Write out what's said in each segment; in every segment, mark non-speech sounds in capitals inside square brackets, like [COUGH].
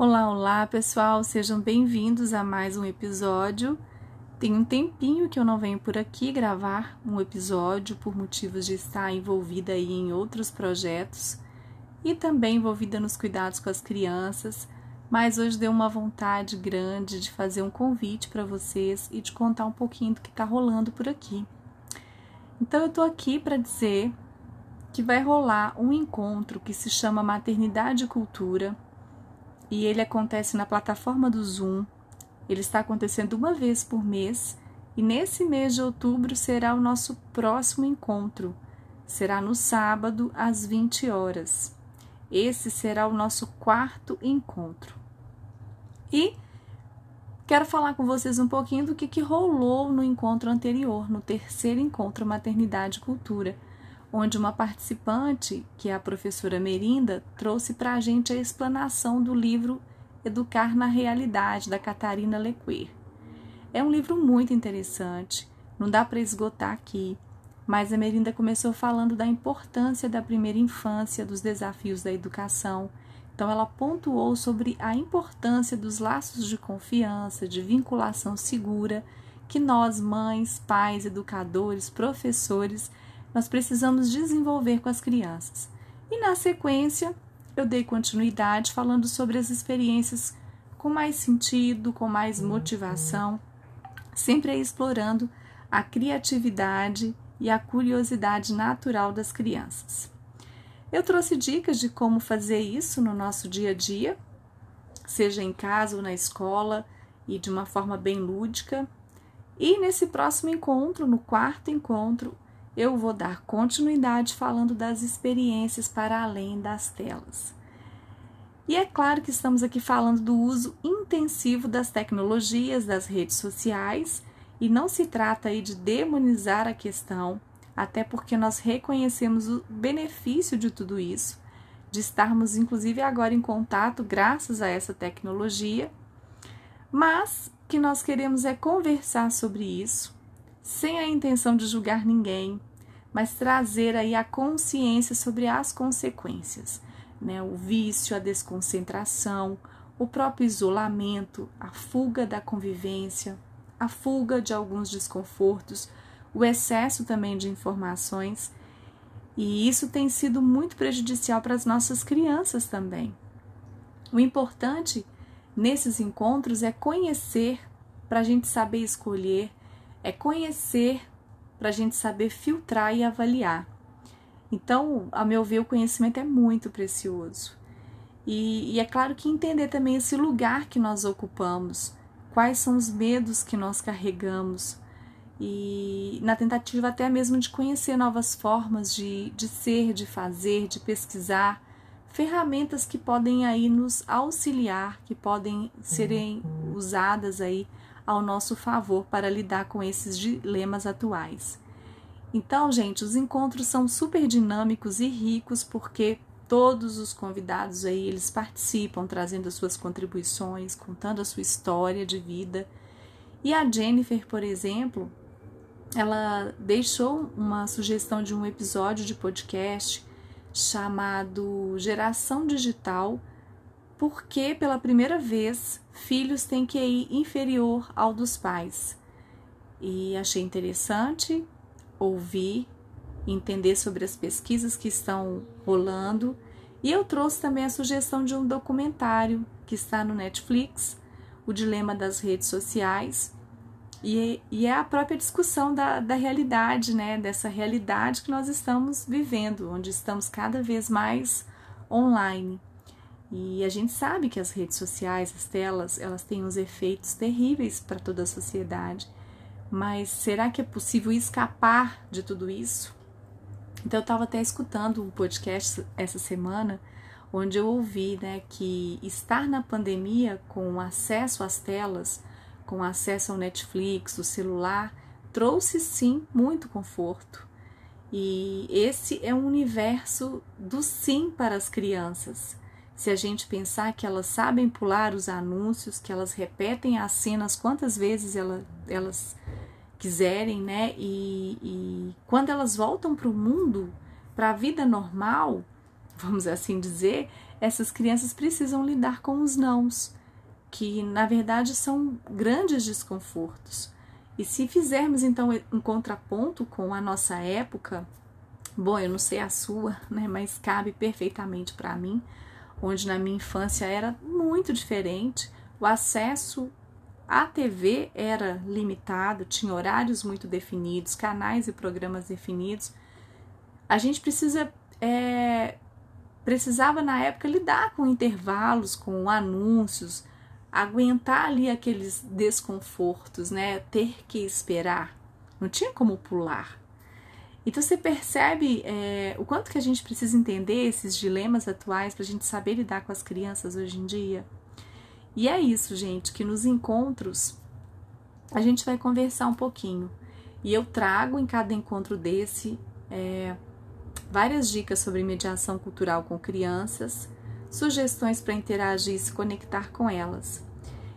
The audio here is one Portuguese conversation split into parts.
Olá, olá pessoal, sejam bem-vindos a mais um episódio. Tem um tempinho que eu não venho por aqui gravar um episódio por motivos de estar envolvida aí em outros projetos e também envolvida nos cuidados com as crianças, mas hoje deu uma vontade grande de fazer um convite para vocês e de contar um pouquinho do que está rolando por aqui. Então eu tô aqui para dizer que vai rolar um encontro que se chama Maternidade e Cultura e ele acontece na plataforma do Zoom. Ele está acontecendo uma vez por mês e nesse mês de outubro será o nosso próximo encontro. Será no sábado às 20 horas. Esse será o nosso quarto encontro. E quero falar com vocês um pouquinho do que, que rolou no encontro anterior, no terceiro encontro Maternidade e Cultura onde uma participante, que é a professora Merinda, trouxe para a gente a explanação do livro Educar na Realidade, da Catarina Lequer. É um livro muito interessante, não dá para esgotar aqui, mas a Merinda começou falando da importância da primeira infância, dos desafios da educação. Então, ela pontuou sobre a importância dos laços de confiança, de vinculação segura que nós, mães, pais, educadores, professores, nós precisamos desenvolver com as crianças. E na sequência, eu dei continuidade falando sobre as experiências com mais sentido, com mais motivação, sempre explorando a criatividade e a curiosidade natural das crianças. Eu trouxe dicas de como fazer isso no nosso dia a dia, seja em casa ou na escola, e de uma forma bem lúdica. E nesse próximo encontro, no quarto encontro, eu vou dar continuidade falando das experiências para além das telas. E é claro que estamos aqui falando do uso intensivo das tecnologias, das redes sociais, e não se trata aí de demonizar a questão, até porque nós reconhecemos o benefício de tudo isso, de estarmos inclusive agora em contato graças a essa tecnologia, mas que nós queremos é conversar sobre isso, sem a intenção de julgar ninguém, mas trazer aí a consciência sobre as consequências, né? O vício, a desconcentração, o próprio isolamento, a fuga da convivência, a fuga de alguns desconfortos, o excesso também de informações. E isso tem sido muito prejudicial para as nossas crianças também. O importante nesses encontros é conhecer para a gente saber escolher, é conhecer para a gente saber filtrar e avaliar. Então, a meu ver, o conhecimento é muito precioso. E, e, é claro que entender também esse lugar que nós ocupamos, quais são os medos que nós carregamos, e na tentativa até mesmo de conhecer novas formas de, de ser, de fazer, de pesquisar, ferramentas que podem aí nos auxiliar, que podem serem usadas aí ao nosso favor para lidar com esses dilemas atuais. Então, gente, os encontros são super dinâmicos e ricos porque todos os convidados aí eles participam, trazendo as suas contribuições, contando a sua história de vida. E a Jennifer, por exemplo, ela deixou uma sugestão de um episódio de podcast chamado Geração Digital porque pela primeira vez filhos têm QI inferior ao dos pais. E achei interessante ouvir, entender sobre as pesquisas que estão rolando. E eu trouxe também a sugestão de um documentário que está no Netflix, O Dilema das Redes Sociais. E, e é a própria discussão da, da realidade, né? Dessa realidade que nós estamos vivendo, onde estamos cada vez mais online. E a gente sabe que as redes sociais, as telas, elas têm uns efeitos terríveis para toda a sociedade. Mas será que é possível escapar de tudo isso? Então eu estava até escutando um podcast essa semana onde eu ouvi né, que estar na pandemia com acesso às telas, com acesso ao Netflix, o celular, trouxe sim muito conforto. E esse é um universo do sim para as crianças se a gente pensar que elas sabem pular os anúncios, que elas repetem as cenas quantas vezes ela, elas quiserem, né? E, e quando elas voltam para o mundo, para a vida normal, [LAUGHS] vamos assim dizer, essas crianças precisam lidar com os nãos, que na verdade são grandes desconfortos. E se fizermos então um contraponto com a nossa época, bom, eu não sei a sua, [LAUGHS] né, mas cabe perfeitamente para mim, onde na minha infância era muito diferente, o acesso à TV era limitado, tinha horários muito definidos, canais e programas definidos. A gente precisa é, precisava na época lidar com intervalos, com anúncios, aguentar ali aqueles desconfortos, né? Ter que esperar. Não tinha como pular. Então você percebe é, o quanto que a gente precisa entender esses dilemas atuais para a gente saber lidar com as crianças hoje em dia. E é isso, gente, que nos encontros a gente vai conversar um pouquinho. E eu trago em cada encontro desse é, várias dicas sobre mediação cultural com crianças, sugestões para interagir e se conectar com elas.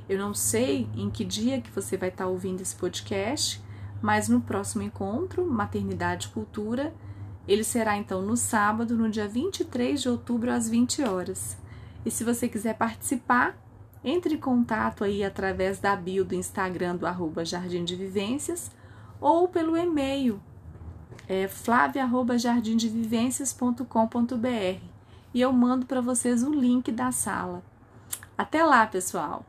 Eu não sei em que dia que você vai estar ouvindo esse podcast, mas no próximo encontro, Maternidade e Cultura, ele será então no sábado, no dia 23 de outubro, às 20 horas. E se você quiser participar, entre em contato aí através da bio do Instagram do arroba Jardim de Vivências ou pelo e-mail é, flavia.jardimdevivências.com.br e eu mando para vocês o link da sala. Até lá, pessoal!